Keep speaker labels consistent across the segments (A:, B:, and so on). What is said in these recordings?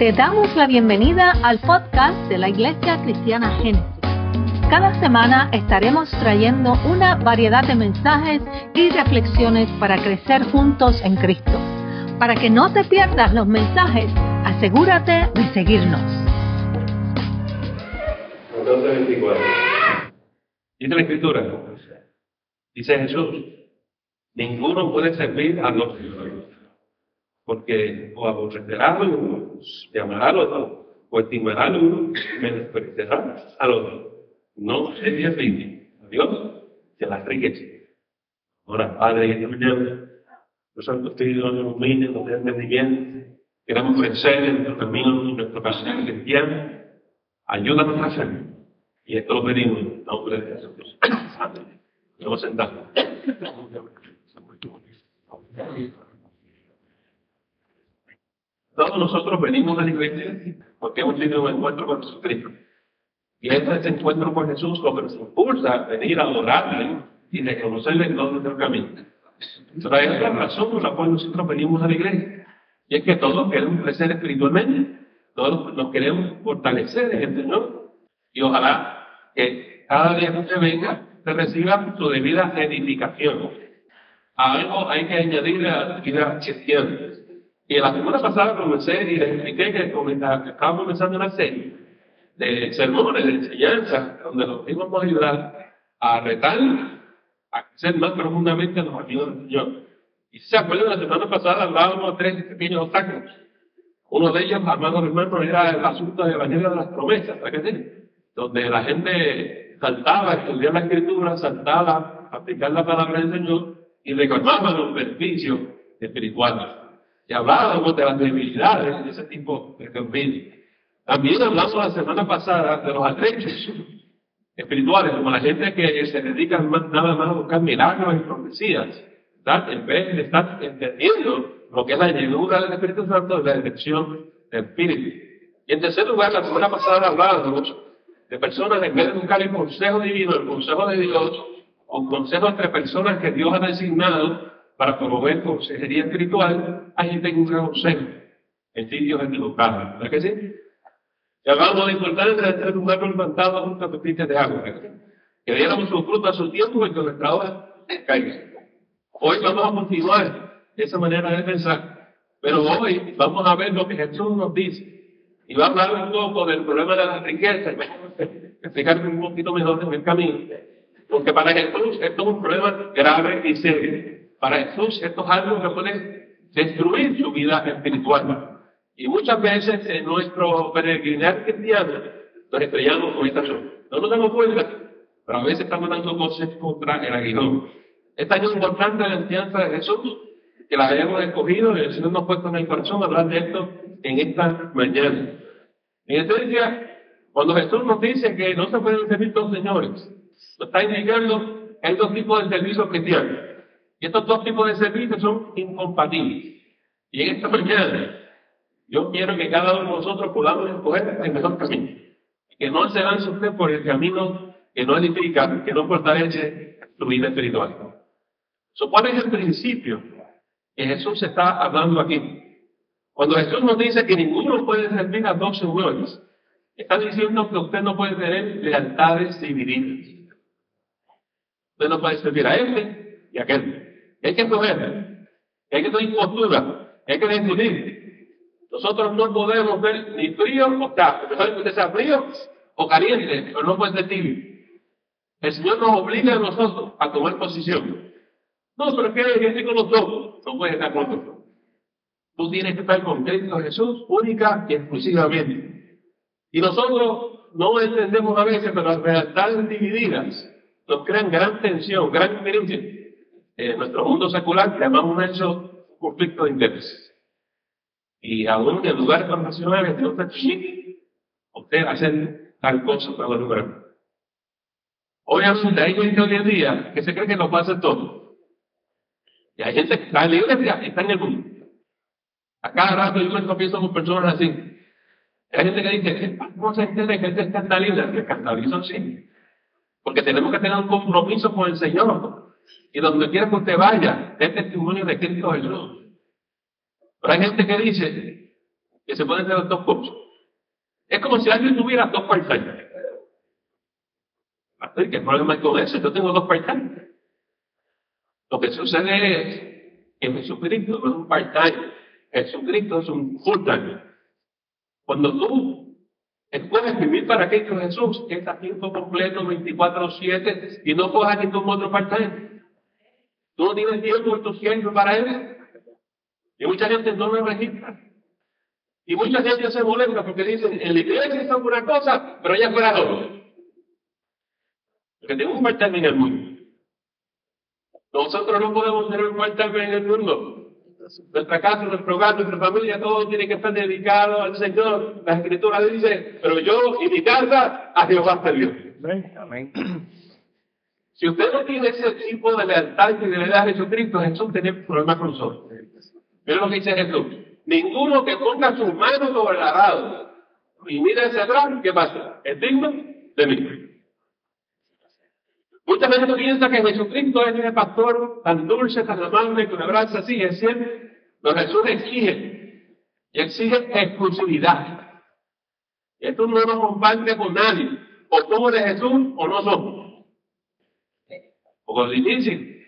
A: Te damos la bienvenida al podcast de la Iglesia Cristiana Génesis. Cada semana estaremos trayendo una variedad de mensajes y reflexiones para crecer juntos en Cristo. Para que no te pierdas los mensajes, asegúrate de seguirnos.
B: Dice la escritura, dice Jesús, ninguno puede servir a los porque o aborrecerá a uno, llamará al otro, o estimará al uno, menospreciará al otro. No se servir a Dios se las riqueza. Ahora, Padre, en esta mañana, los santos espíritus nos iluminen, nos den entendimiento, queremos crecer en nuestro camino, en nuestro camino cristiano. Ayúdanos a hacerlo. Y esto lo pedimos en nombre de Jesús. Amén. Vamos a sentarnos. Todos nosotros venimos a la iglesia porque hemos tenido un encuentro con Jesucristo. Y este encuentro con Jesús lo que nos impulsa a venir a adorarle y reconocerle en todo nuestro camino. Pero hay otra razón por la cual nosotros venimos a la iglesia. Y es que todos queremos crecer espiritualmente. Todos nos queremos fortalecer en el Señor. Y ojalá que cada día que usted venga, se reciba su debida edificación. A algo hay que añadir a la vida cristiana. Y la semana pasada comencé y les expliqué que estaba comenzando una serie de sermones, de enseñanza, donde los íbamos a ayudar a retar, a crecer más profundamente en los amigos del Señor. Y si se acuerdan, la semana pasada hablábamos de tres pequeños obstáculos. Uno de ellos, amados hermanos, era el asunto del Evangelio de las promesas. Donde la gente saltaba a estudiar la Escritura, saltaba a aplicar la palabra del Señor y recordaba los beneficios espirituales y hablábamos de las debilidades de ese tipo de camino. También hablamos la semana pasada de los atrechos espirituales, como la gente que se dedica nada más a buscar milagros y profecías, en vez de estar entendiendo lo que es la llenura del Espíritu Santo y la dirección del Espíritu. Y en tercer lugar, la semana pasada hablábamos de personas en vez de buscar el consejo divino, el consejo de Dios, o consejo entre personas que Dios ha designado para promover consejería espiritual, hay gente que busca consejo en sitios equivocados, ¿verdad que sí? Y hablamos de importancia de tener un árbol levantado junto a pepitas de agua, que diéramos su fruto a su tiempo y que nuestra obra caiga. Hoy vamos a continuar esa manera de pensar, pero hoy vamos a ver lo que Jesús nos dice. Y va a hablar un poco del problema de la riqueza, y explicarme un poquito mejor en el camino. Porque para Jesús esto es un problema grave y serio. Para Jesús esto es algo que puede destruir su vida espiritual. Y muchas veces en nuestro peregrinar cristiano nos estrellamos con esta zona. No nos damos cuenta, pero a veces estamos dando cosas contra el aguijón. Es tan importante la enseñanza de Jesús que la hayamos escogido y el Señor nos ha puesto en el corazón hablar de esto en esta mañana. En esencia, cuando Jesús nos dice que no se pueden servir dos señores, nos está indicando que hay dos tipos de servicios cristianos. Y estos dos tipos de servicios son incompatibles. Y en esta mañana, yo quiero que cada uno de nosotros podamos escoger el mejor camino. Que no se lance usted por el camino que no edifica, que no fortalece su vida espiritual. Supone el principio que Jesús está hablando aquí. Cuando Jesús nos dice que ninguno puede servir a dos señores, está diciendo que usted no puede tener lealtades divididas. Usted no puede servir a este y a aquel hay que escoger, hay que tener postura, hay que decidir. Nosotros no podemos ver ni frío o caliente, mejor que sea frío o caliente, pero no puede ser tibio. El Señor nos obliga a nosotros a tomar posición. No, pero que gente con los dos, no puede estar con nosotros. Tú tienes que estar con Cristo Jesús única y exclusivamente. Y nosotros no entendemos a veces, pero las realidades divididas nos crean gran tensión, gran diferencia en nuestro mundo secular llamamos eso conflicto de intereses. Y aún en lugares internacionales de usted usted hacer tal cosa para lograr. Obviamente hay gente hoy en día que se cree que lo puede hacer todo. Y hay gente que está y está en el mundo. A cada rato yo me confieso con personas así. Hay gente que dice, ¿cómo se entiende que gente escandaliza? Que escandalizan sí. Porque tenemos que tener un compromiso con el Señor. Y donde quiera que usted vaya, es testimonio de Cristo Jesús. Pero hay gente que dice que se pueden hacer dos cosas. Es como si alguien tuviera dos part-time. ¿Qué problema hay con eso? Yo tengo dos part-time. Lo que sucede es que Jesucristo no es un part-time. Jesucristo es un full-time. Cuando tú escoges vivir para Cristo Jesús, es a tiempo completo 24-7 y no cojas ningún otro part-time. Tú no tienes tiempo en tu siempre para Él. Y mucha gente no lo registra. Y mucha gente se molesta porque dicen, en la iglesia es una cosa, pero allá fuera otro. Porque tengo un part-time en el mundo. Nosotros no podemos tener un part-time en el mundo. Nuestra casa, nuestro hogar, nuestra familia, todo tiene que estar dedicado al Señor. La Escritura dice, pero yo y mi casa a Jehová salió. Amén. Si usted no tiene ese tipo de lealtad y fidelidad a Jesucristo, Jesús tiene problemas con nosotros. Mira lo que dice Jesús. Ninguno que ponga sus manos sobre el arado y mire hacia atrás, ¿qué pasa? Es de mí. Mucha gente piensa que Jesucristo es el pastor tan dulce, tan amable, que un abrazo así, es cierto. Pero Jesús exige, y exige exclusividad. Esto no nos comparte con nadie. O somos de Jesús o no somos. Poco difícil.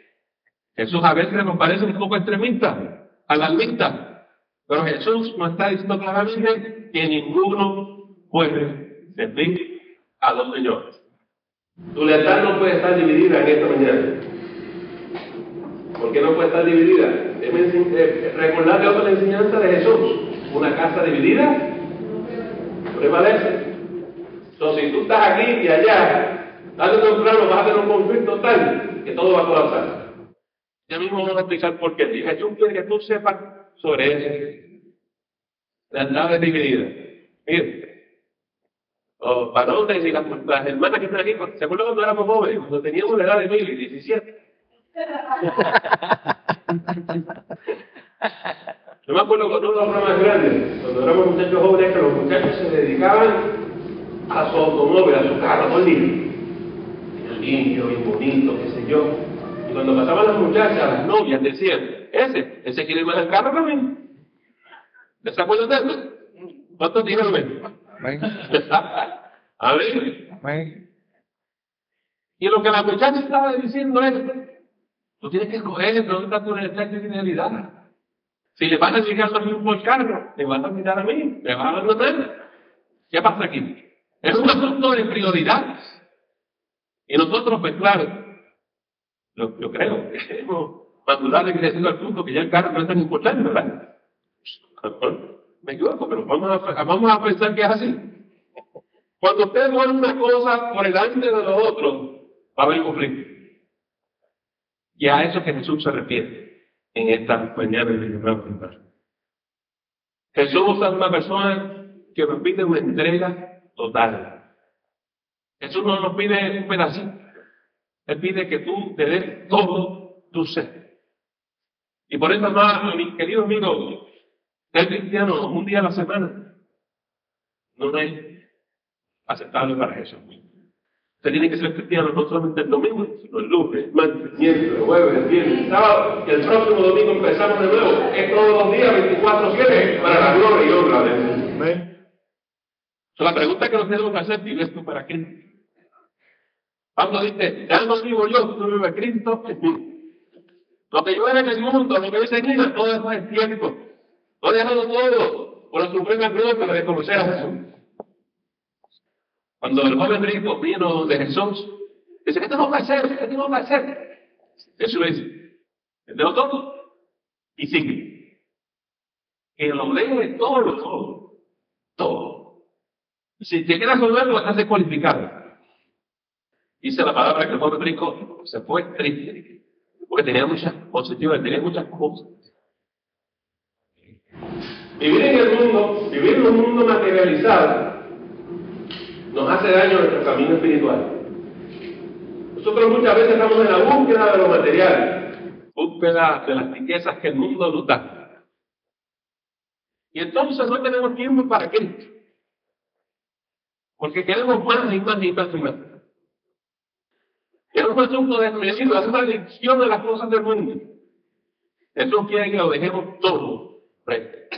B: Jesús a veces nos parece un poco extremista, alarmista. Pero Jesús nos está diciendo claramente que ninguno puede servir a los señores. Tu lealtad no puede estar dividida en esta mañana. ¿Por qué no puede estar dividida? Eh, recordarte otra enseñanza de Jesús. Una casa dividida prevalece. Entonces, si tú estás aquí y allá, tarde o temprano vas a tener un conflicto tal que todo va a colapsar. Ya mismo vamos a explicar por qué. Y Jesús quiere que tú sepas sobre eso. La nave dividida. Mira, o varones y las, las, hermanas que están aquí, ¿se acuerdan cuando éramos jóvenes? Cuando teníamos la edad de mil y diecisiete. Yo me acuerdo con uno los más grandes, cuando éramos muchachos jóvenes, que los muchachos se dedicaban a su automóvil, a su carro, todo el día. Limpio, y bonito, qué sé yo. Y cuando pasaban las muchachas, las novias decían, ese, ese quiere ir más al carro también. ¿Les acuerdan de eso? ¿Cuántos dijeron? Amén. Y lo que la muchacha estaba diciendo es, tú tienes que escoger dónde está tu fidelidad. Si le van a llegar a mí por carro, te van a mirar a mí, me van a abandonar. ¿Qué pasa aquí? Es un asunto de prioridades. Y nosotros, pues claro, yo, creo que hemos madurado y crecido al punto que ya el carro no es tan importante, ¿verdad? Me equivoco, pero vamos a, pensar que es así. Cuando usted pone una cosa por delante de los otros, va a haber conflicto. Y a eso que Jesús se refiere en esta mañana de Jesús es una persona que pide una entrega total. Jesús no nos pide un pedacito. Él pide que tú te des todo tu ser. Y por eso, más, mi querido amigo, ser cristiano un día a la semana no es aceptable para Jesús. Usted tiene que ser cristiano no solamente el domingo, sino el lunes, el martes, el miércoles, el jueves, el viernes, el sábado, y el próximo domingo empezamos de nuevo. Es todos los días, 24-7, para la gloria y honra de Dios. So, la pregunta que nos tenemos que hacer, ¿y esto para qué? Pablo dice, ya no vivo yo, tú vives Cristo Lo que yo era en el mundo, lo que yo tenía, todo eso es tiempo. Lo ha dejado todo por la suprema gloria de conocer a Jesús. Cuando el joven rico vino de Jesús, dice, ¿qué tengo que hacer? ¿Qué tengo que hacer? Jesús le dice, todo y sigue. Que lo deje todo, todo, todo. Si te quedas con él, estás descualificado. Dice la palabra que el joven rico se fue triste, porque tenía muchas positivas, tenía muchas cosas. Vivir en el mundo, vivir en un mundo materializado, nos hace daño a nuestro camino espiritual. Nosotros muchas veces estamos en la búsqueda de lo material, búsqueda de las riquezas que el mundo nos da. Y entonces no tenemos tiempo para Cristo. Porque queremos más y más y más y más. Es un asunto de medicina, es una adicción de las cosas del mundo. Eso quiere que lo dejemos todo frente.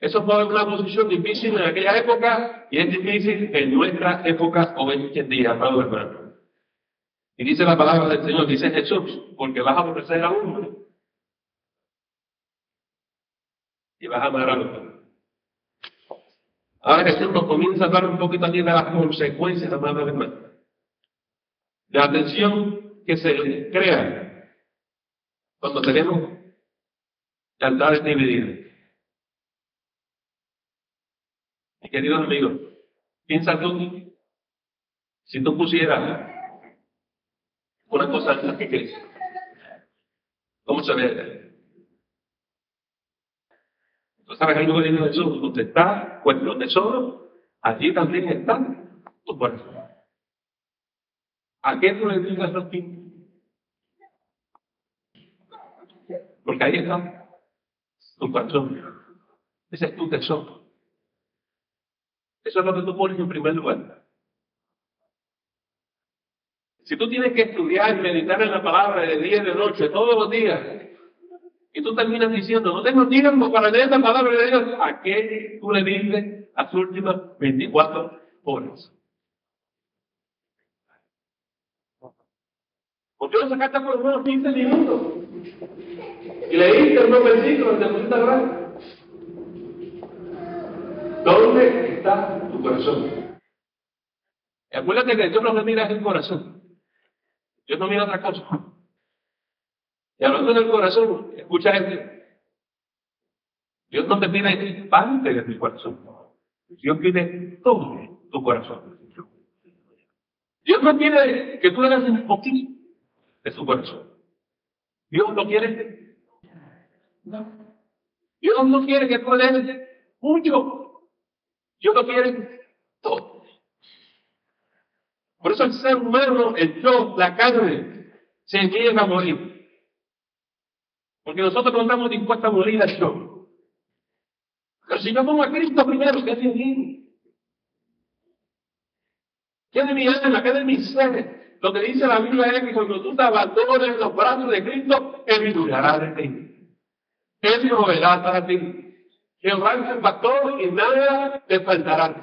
B: Eso fue una posición difícil en aquella época y es difícil en nuestra época hoy en día, amado hermano. Y dice la palabra del Señor, dice Jesús, porque vas a aborrecer a uno y vas a amar a otro. Ahora Jesús nos comienza a hablar un poquito aquí de las consecuencias, amado hermano. La tensión que se crea cuando tenemos lealtades divididas. Y queridos amigos, piensa tú, si tú pusieras una cosa en la iglesia, ¿cómo se ve? Tú sabes algo que dice Jesús, donde está vuestro tesoro, allí también está tu corazón. ¿A qué tú le digas los Porque ahí está tu corazón. Ese es tu tesoro. Eso es lo que tú pones en primer lugar. Si tú tienes que estudiar y meditar en la palabra de día y de noche, todos los días, y tú terminas diciendo, no tengo tiempo para leer la palabra de Dios, ¿a qué tú le dices las últimas 24 horas? ¿Por qué no sacaste por lo menos 15 minutos? Y leíste unos versículos de pusiste a ¿Dónde está tu corazón? Acuérdate que Dios no me mira el corazón. Dios no mira otra cosa. Y hablando del corazón, escucha esto. Dios no te pide parte de tu corazón. Dios pide todo tu corazón. Dios no quiere que tú le hagas un poquito de su corazón. Dios no quiere. No. Dios no quiere que tú le des mucho. Dios lo quiere todo. Por eso el ser humano, el yo, la carne, se niega a morir. Porque nosotros no estamos dispuestos a morir al yo. Pero si yo pongo a Cristo primero, ¿qué es de mí? ¿Qué de mi alma? ¿Qué de mi ser? Lo que dice la Biblia es que cuando tú te abandones los brazos de Cristo, Él cuidará de ti. Él proveerá para ti. Jehová es el pastor y nada te faltará.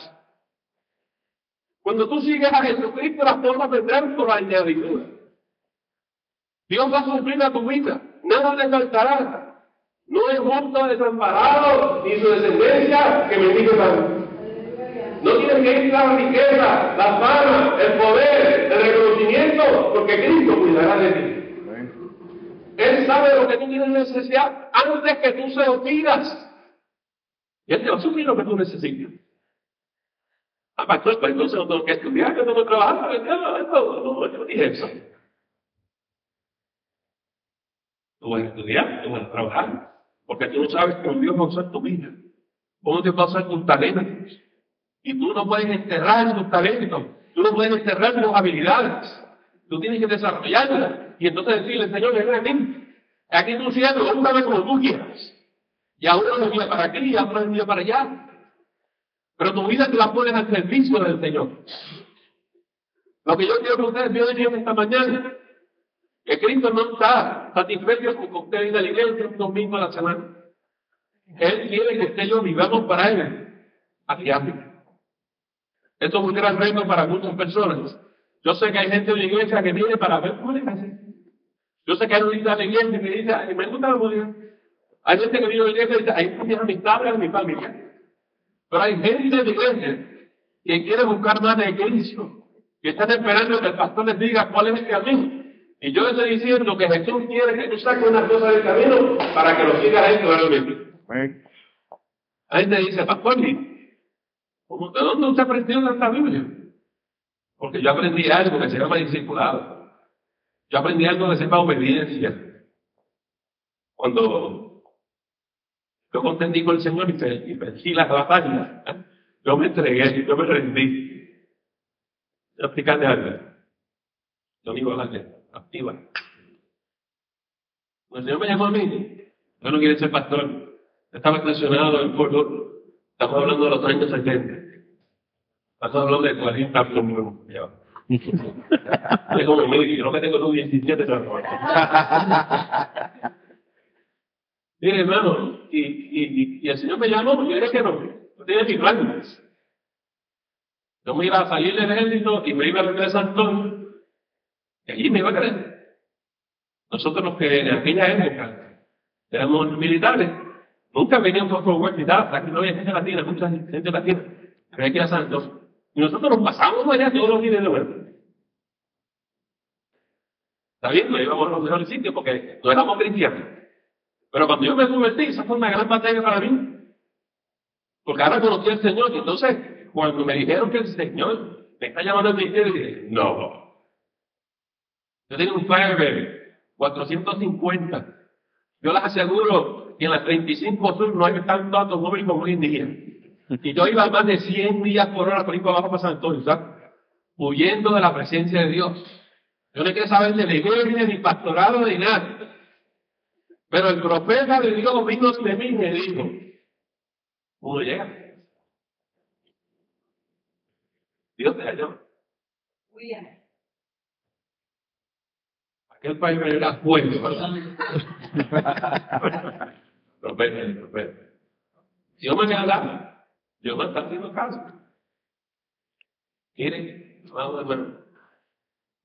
B: Cuando tú sigues a Jesucristo, las cosas vendrán por añadidura. Dios va a cumplir a tu vida, nada te faltará. No es justo desamparado ni su descendencia que me diga No tienes que ir a la riqueza, la fama, el poder, el reconocimiento, porque Cristo cuidará de ti. Él sabe lo que tú tienes necesidad antes que tú se lo pidas. Y él te va a suplir lo que tú necesitas. Ah, pastor, pues entonces no tengo que estudiar, yo tengo que trabajar, no, no, yo dije eso. Tú vas a estudiar, tú vas a trabajar, porque tú no sabes cómo Dios va a usar tu vida, cómo Dios va a usar tus talentos. Y tú no puedes enterrar tus talentos, tú no puedes enterrar tus habilidades, tú tienes que desarrollarlas. Y entonces decirle, Señor, mí, aquí tú cielo, úsame como tú quieras. Y ahora no mira para aquí y ahora no mira para allá. Pero tu vida te la pones al servicio del Señor. Lo que yo quiero que ustedes vean esta mañana, que Cristo no está satisfecho con que usted venga a la iglesia un domingo a la semana. Él quiere que usted y yo vivamos para Él, aquí Esto es un gran reto para muchas personas. Yo sé que hay gente en la iglesia que viene para ver cómo Yo sé que hay un de la iglesia que dice, me gusta la música. Hay gente que vive en la iglesia y dice, ahí mis amistades mi familia. Pero hay gente de la iglesia que quiere buscar más de Cristo, que están esperando que el pastor les diga cuál es el camino. Y yo estoy diciendo que Jesús quiere que tú saques una cosa del camino para que lo siga él claramente. Hay gente dice, pastor, ¿de dónde usted aprendió esta Biblia? Porque yo aprendí algo que se llama discipulado. Yo aprendí algo que se llama obediencia. Cuando yo contendí con el Señor y, vencí las batallas. Yo me entregué, yo me rendí. Explicarle algo. Yo digo la activa. Cuando el Señor me llamó a mí, yo no quiero ser pastor. Estaba estacionado en pueblo. Estamos hablando de los años 70. Estamos hablando de 40 años. Es como me yo no me tengo los 17 pero Mire, hermano, y, y, y el Señor me llamó, yo dije que no, no tenía mi plan. Yo me iba a salir del ejército y me iba a regresar San Y allí me iba a creer. Nosotros los que en aquella época éramos militares, nunca veníamos por universidad, aquí no había gente latina, mucha gente latina, había que ir a Santos. Y nosotros nos pasamos allá todos los días de nuevo. Está bien, no íbamos a los mejores sitios porque no éramos cristianos. Pero cuando yo me convertí, esa fue una gran batalla para mí. Porque ahora conocí al Señor. Y entonces, cuando me dijeron que el Señor me está llamando al ministerio, dije, no. Yo tengo un Firebird 450. Yo les aseguro que en las 35 Sur no hay tanto automóvil como hoy en día. Y yo iba más de 100 millas por hora por ir para abajo para San Antonio, ¿sabes? Huyendo de la presencia de Dios. Yo no quiero saber de la iglesia, ni pastorado, ni nada. Pero el profeta de Dios vino de mí y me dijo, ¿cómo llega? Dios te halló. Aquel país me era fuerte, ¿verdad? Profeta, profeta. Dios me habla, Dios me está haciendo caso. Miren, vamos ver.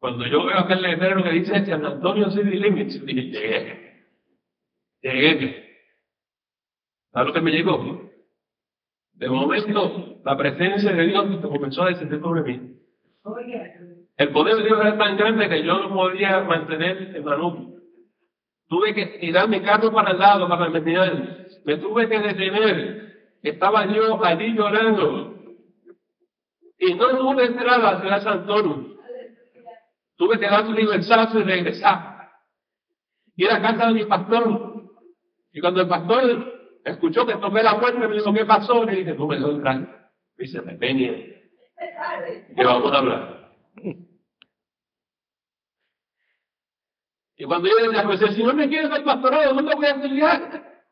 B: Cuando yo veo aquel letrero que dice San Antonio City Limits, dije, llegué. Llegué. ¿Sabes lo que me llegó? De momento, la presencia de Dios comenzó a descender sobre mí. El poder de Dios era tan grande que yo no podía mantener el manubrio. Tuve que tirar mi carro para el lado para terminar. Me tuve que detener. Estaba yo allí llorando. Y no pude entrar a la ciudad de San Antonio. Tuve que dar un universazo y regresar. Ir a casa de mi pastor. Y cuando el pastor escuchó que toqué la puerta, me dijo, ¿qué pasó? Le dije, no me doy entrar. Dice, me venía. Que vamos a hablar. Y cuando yo le dije, pues el Señor me quiere ser pastorado, ¿dónde voy a estudiar?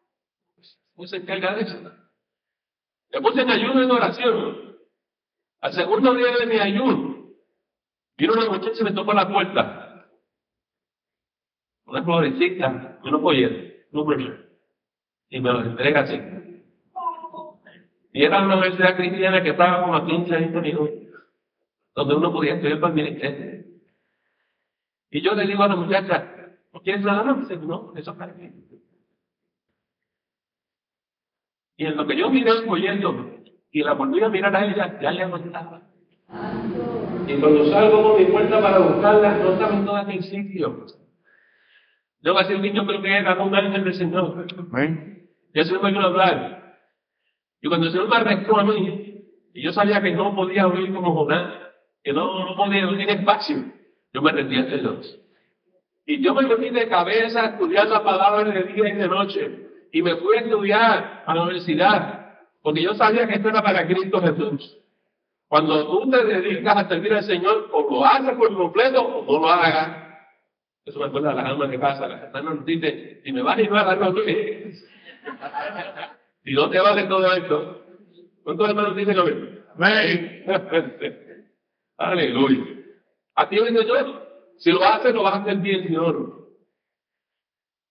B: Puse en carga de eso. Me puse en ayuno en oración. Al segundo día de mi ayuno, Vino una muchacha y me tocó la puerta. Una florecita, una pollera, un Y me lo entrega así. Y era una universidad cristiana que estaba como a 15 años donde uno podía estudiar para el ministerio. Y yo le digo a la muchacha, ¿quieres nada? No, dice, no, eso para mí. Y en lo que yo miré folleto y la volví a mirar a ella, ya le aguantaba. Y cuando salgo por mi puerta para buscarlas, no estaban todas en sitio. Yo a el niño creo que era un ángel del Señor. Y eso me a hablar. Y cuando el Señor me arrestó a mí, y yo sabía que no podía oír como Jonás, que no, no podía oír espacio, yo me rendí ante Dios. Y yo me metí de cabeza a estudiar la palabra de día y de noche. Y me fui a estudiar a la universidad, porque yo sabía que esto era para Cristo Jesús. Cuando tú te dedicas a servir al Señor, o lo haces por completo o no lo hagas. Eso me acuerda de las almas de casa. Las hermanas dicen, si me vas a llevar a algo, Si no te vale todo esto. ¿Cuántos hermanos dicen lo mismo? Amén. Aleluya. A ti digo yo, si lo haces, lo vas a hacer bien, Señor.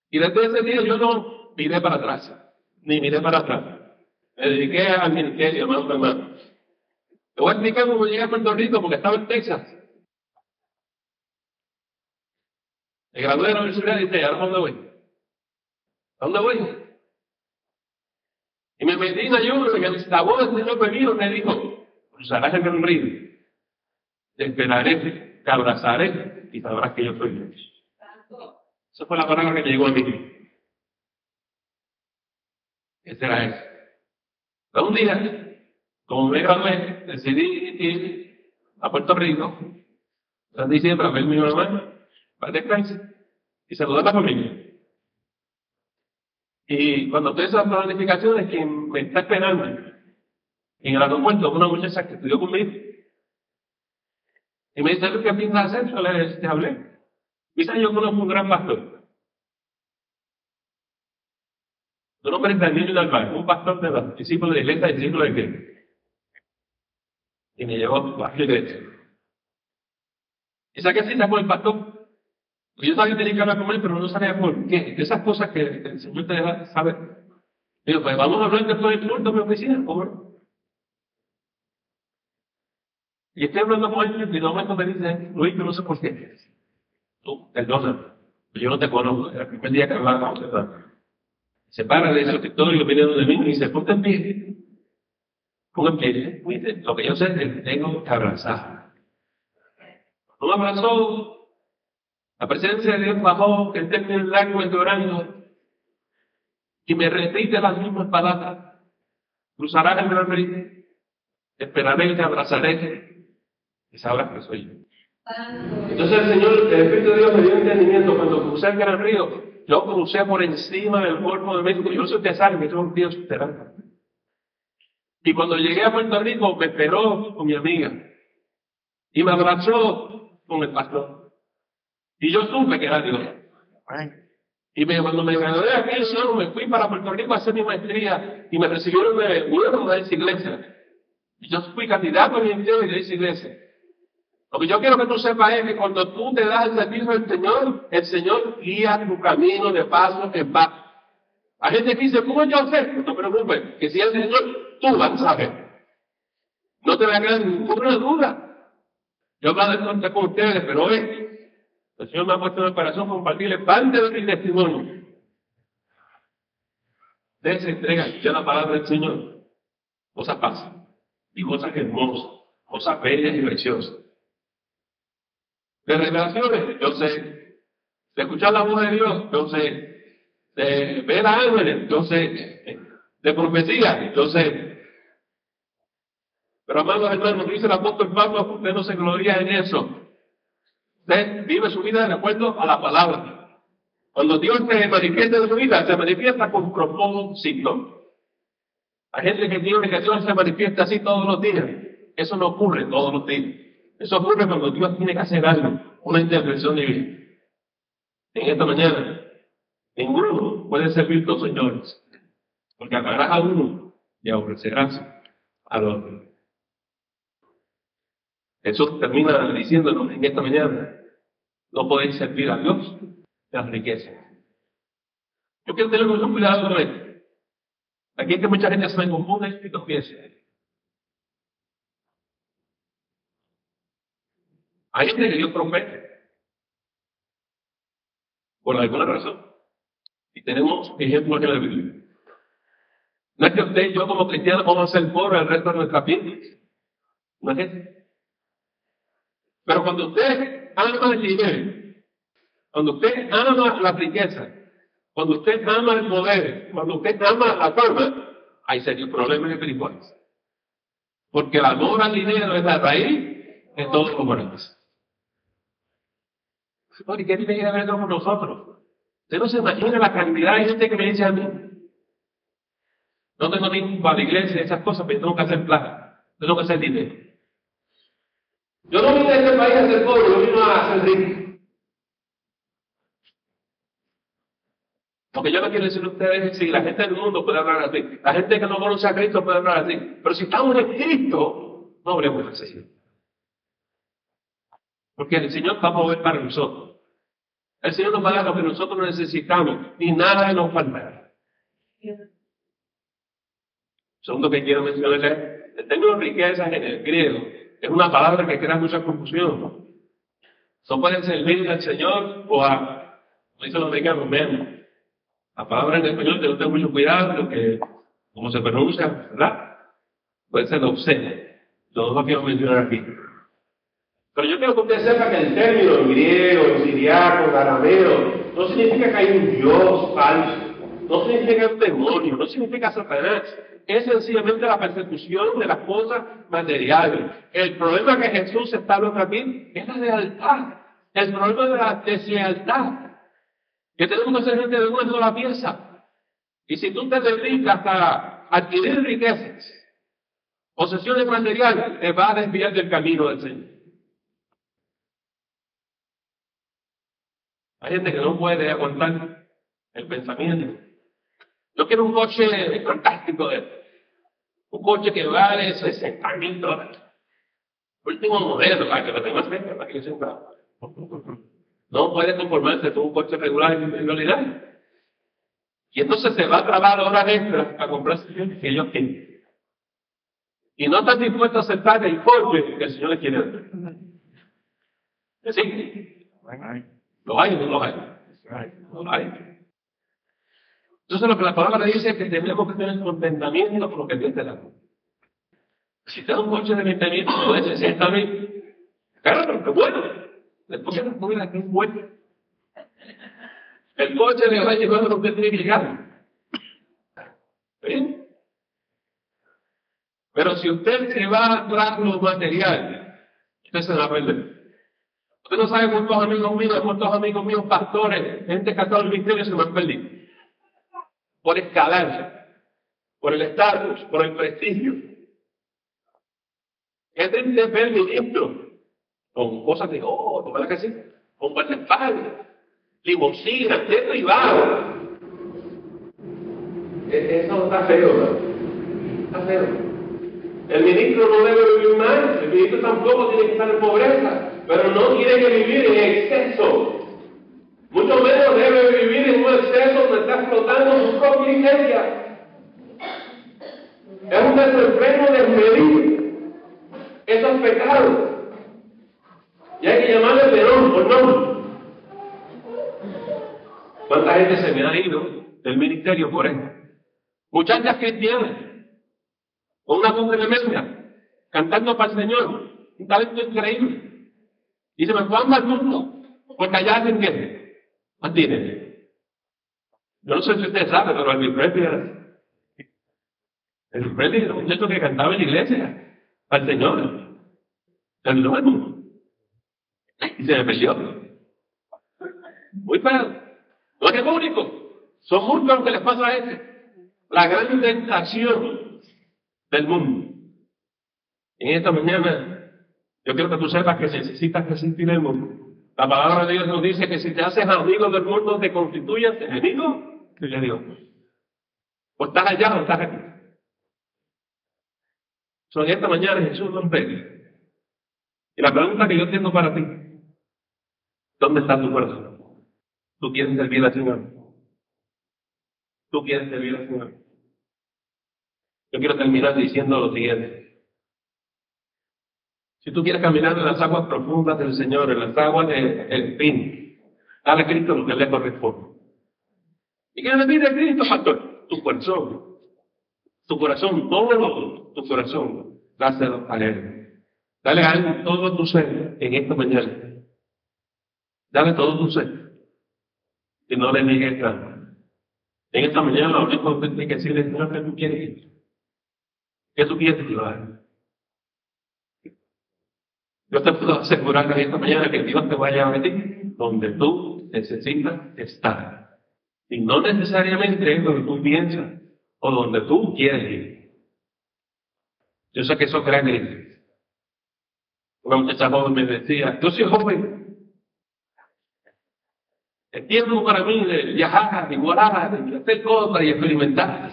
B: Y desde ese día yo no miré para atrás, ni miré para atrás. Me dediqué al ministerio, hermano, hermano. Te voy a explicar cómo llegué a Puerto Rico porque estaba en Texas. Me gradué de la universidad y dije, ¿a dónde voy? ¿A dónde voy? Y me metí en ayuno y la voz del Señor me dijo, cruzarás el río, te esperaré, te abrazaré y sabrás que yo soy Dios. Esa fue la palabra que llegó a mí. Ese era eso. Pero un día, como me gradué, decidí ir a Puerto Rico, en diciembre, a ver mi mamá, para descansar y saludar a la familia. Y cuando estoy esas planificaciones, quien me está esperando en el aeropuerto, una muchacha que estudió conmigo, y me dice, ¿qué piensas hacer? Yo le hablé. Dice, yo conozco un gran pastor. Su nombre es Daniel Dalbar, un pastor de los discípulos de la iglesia y discípulos de Cristo y me llevó a la iglesia. ¿Y saqué cita con el pastor? Yo sabía que tenía que hablar con él, pero no sabía por qué. Esas cosas que el Señor te deja saber. Digo, pues vamos a hablar después del culto mi oficina, por favor. Y estoy hablando con él y momento me dice, Luis, yo no sé por qué. Tú, perdona, yo no te conozco, el primer día que hablaba con Se para de ese escritorio, viene donde mí y dice, ponte en pie. Ponte en pie. Lo que yo sé es que tengo que abrazar. No me abrazó, la presencia de Dios bajó, que esté en el lago llorando, y me repite las mismas palabras. Cruzarás el río, esperaré y te abrazaré, y sabrás que soy yo. Entonces el Señor, el Espíritu de Dios me dio entendimiento. Cuando crucé el gran río, yo crucé por encima del cuerpo de México. Yo no sé usted sabe que un tío esperando. Y cuando llegué a Puerto Rico, me esperó con mi amiga. Y me abrazó con el pastor. Y yo supe que era Dios. Y me, cuando me gradué de aquí, yo me fui para Puerto Rico a hacer mi maestría y me recibieron de nuevo de esa iglesia. Y yo fui candidato a mi de esa iglesia. Lo que yo quiero que tú sepas es que cuando tú te das el servicio del Señor, el Señor guía tu camino de paso en paz. Hay gente que dice, ¿cómo yo sé? No te preocupes, que si el Señor, tú vas a saber. No te va a quedar ninguna duda. Yo a dar con ustedes, pero hoy el Señor me ha puesto en el corazón compartirle parte de mi testimonio. De esa entrega ya la palabra del Señor. Cosas pasan. Y cosas hermosas. Cosas bellas y preciosas. De revelaciones, yo sé. De escuchar la voz de Dios, yo sé. De ver a ángeles, yo sé. De profecía, yo sé. Pero amados hermanos, dice el apóstol Pablo, usted no se gloria en eso. Usted vive su vida de acuerdo a la palabra. Cuando Dios se manifiesta en su vida, se manifiesta con propósito. Hay gente que tiene que Dios se manifiesta así todos los días. Eso no ocurre todos los días. Eso ocurre cuando Dios tiene que hacer algo, una intervención divina. En esta mañana, ninguno puede servir dos señores, porque amarás a uno y aborrecerás al otro. Jesús termina diciéndonos en esta mañana, no podéis servir a Dios de las riquezas. Yo quiero tener mucho cuidado con esto. Aquí es que mucha gente se me confunde y confiesa. Hay gente que Dios promete. Por alguna razón. Y tenemos ejemplos en la Biblia. No es que usted y yo como cristianos vamos a ser pobres el resto de nuestra vida. No es eso. Pero cuando usted ama el dinero, cuando usted ama la riqueza, cuando usted ama el poder, cuando usted ama la fama, hay serios problemas espirituales. Porque el amor al dinero es la raíz de todos los problemas. ¿Y qué tiene que ver con nosotros? Usted no se imagina la cantidad de gente que me dice a mí. No tengo ni para la iglesia, esas cosas, pero tengo que hacer plata, tengo que hacer dinero. Yo no vine a este país a ser pobre, yo vine a ser rico. Porque yo no quiero decir a ustedes si la gente del mundo puede hablar así, la gente que no conoce a Cristo puede hablar así, pero si estamos en Cristo, no habremos necesidad. Porque el Señor va a mover para nosotros. El Señor nos va lo que nosotros necesitamos, ni nada nos faltará. Segundo que quiero mencionarles, el término riquezas en el griego es una palabra que crea mucha confusión. ¿no? pueden servir al Señor o a, como dicen los americanos, menos. La palabra en español tengo que tener mucho cuidado, porque como se pronuncia, ¿verdad? Puede ser obsceno. Yo no lo quiero mencionar aquí. Pero yo quiero que usted sepa que el término griego, siriaco, arameo, no significa que hay un Dios falso no significa un demonio, no significa Satanás. Es sencillamente la persecución de las cosas materiales. El problema que Jesús está hablando aquí es la lealtad. El problema de la deslealtad. Que tenemos que ser gente de una sola pieza. Y si tú te dedicas a adquirir riquezas, posesiones materiales, te va a desviar del camino del Señor. Hay gente que no puede aguantar el pensamiento yo quiero un coche fantástico, un coche que vale 60 mil dólares. Último modelo, para que lo tengas cerca, para que yo sepa. No puede conformarse con un coche regular en realidad. Y entonces se va a trabar horas extras a comprarse que ellos quieren. Y no están dispuestos a aceptar el golpe que el Señor les quiere dar. Sí. Lo hay o no lo hay. Lo hay. Entonces lo que la palabra dice es que tenemos que tener contentamiento con lo que Dios te da. Si te da un coche de 20 mil, de 60 mil, claro, pero bueno. Después que no que es bueno. El coche le va a llevar a lo que tiene que llegar. ¿Ven? Pero si usted se va tras lo material, usted se va a perder. Usted no sabe cuántos amigos míos, cuántos amigos míos, pastores, gente que ha estado en el ministerio se me han perdido. Por escalar, por el estatus, por el prestigio. Es de ver ministros con cosas de oh, ¿verdad que sí? Con guardaespaldas, limosinas, de privado. E-, eso está feo, ¿no? Está feo. El ministro no debe vivir mal, el ministro tampoco tiene que estar en pobreza, pero no tiene que vivir en exceso. Mucho menos debe vivir en un exceso donde está explotando su propia iglesia. Es un desenfreno desmedido. Eso es pecado. Y hay que llamarle perdón por nombre. ¿Cuánta gente se me ha ido del ministerio por eso? Muchachas cristianas con una voz tremenda, cantando para el Señor, un talento increíble. Me fue al mundo, porque allá se entiende. Mantiene. Yo no sé si usted sabe, pero el Presley era. El Presley era un muchacho que cantaba en la iglesia, el Señor. El mundo. Y se me perdió. Muy feo. No es el único. Son muchos los que les pasa a ese. La gran tentación del mundo. En esta mañana, quiero que tú sepas que necesitas resistir el mundo. La palabra de Dios nos dice que si te haces amigo del mundo, te constituyes enemigo de Dios. O estás allá o estás aquí. So, en esta mañana Jesús nos ve. Y la pregunta que yo tengo para ti, ¿dónde está tu corazón? ¿Tú quieres servir al Señor? ¿Tú quieres servir al Señor? Yo quiero terminar diciendo lo siguiente. Si tú quieres caminar en las aguas profundas del Señor, en las aguas del fin, dale a Cristo lo que le corresponde. ¿Y qué le pide a Cristo, pastor? Tu corazón. Tu corazón, todo tu corazón, dáselo a Él. Dale a Él todo tu ser en esta mañana. Dale todo tu ser. Y no le niegues nada. En esta mañana lo único que tienes que decirle es que tú quieres ¿Qué tú quieres llevar? Yo te puedo asegurar que esta mañana que Dios te vaya a meter donde tú necesitas estar. Y no necesariamente donde tú piensas o donde tú quieres ir. Yo sé que eso crea crisis. Una muchacha joven me decía, yo soy joven. Es tiempo para mí de viajar, y volar, de hacer cosas y experimentar.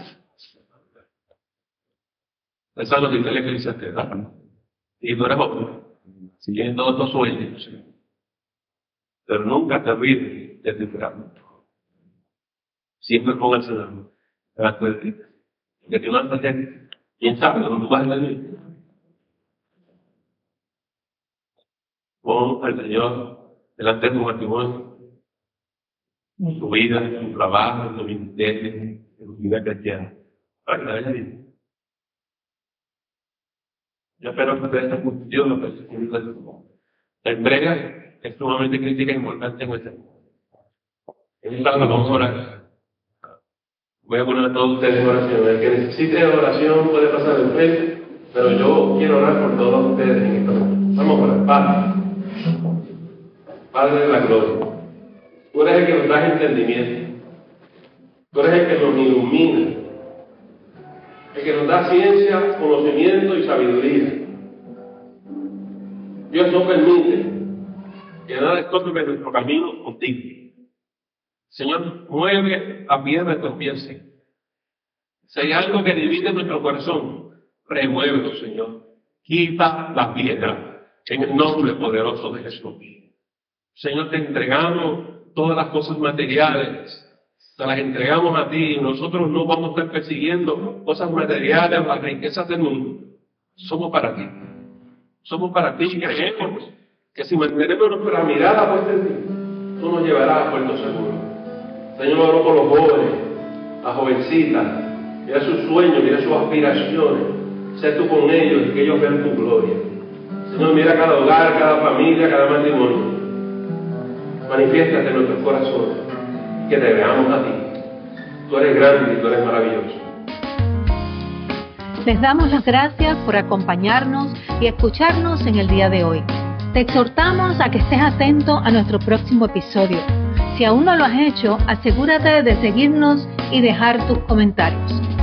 B: Eso es lo que la iglesia te da. Y tú eres joven, siguiendo otros sueños. Pero nunca te olvides de tu Siempre póngase la mano. Que tú no estás ¿Quién sabe dónde vas a vivir? Pon al Señor delante de tu matrimonio, tu vida, tu trabajo, tu ministerio, tu vida cristiana, para que la bien. Yo espero que ustedes estén cumpliendo la La entrega es sumamente crítica e importante en este En esta vamos a orar. Voy a poner a todos ustedes en oración. El que necesite oración puede pasar el frente, pero yo quiero orar por todos ustedes en esta Vamos a orar. Padre. Padre de la gloria. Tú eres el que nos da entendimiento. Tú eres el que nos ilumina que nos da ciencia, conocimiento y sabiduría. Dios no permite que nada estorbe nuestro camino contigo. Señor, mueve la piedra de tus pies. Si hay algo que divide nuestro corazón, remuévelo, Señor. Quita la piedra en el nombre poderoso de Jesús. Señor, te entregamos todas las cosas materiales, te las entregamos a ti. Nosotros no vamos a estar persiguiendo cosas materiales, las riquezas del mundo. Somos para ti. Somos para ti y creemos que si mantenemos nuestra mirada puesta en ti, tú nos llevarás a puerto seguro. Señor, oro por los jóvenes, las jovencitas, mira sus sueños, mira sus aspiraciones. Sé tú con ellos y que ellos vean tu gloria. Señor, mira cada hogar, cada familia, cada matrimonio. Manifiéstate en nuestros corazones que te veamos a ti. Tú eres grande y tú eres maravilloso.
A: Les damos las gracias por acompañarnos y escucharnos en el día de hoy. Te exhortamos a que estés atento a nuestro próximo episodio. Si aún no lo has hecho, asegúrate de seguirnos y dejar tus comentarios.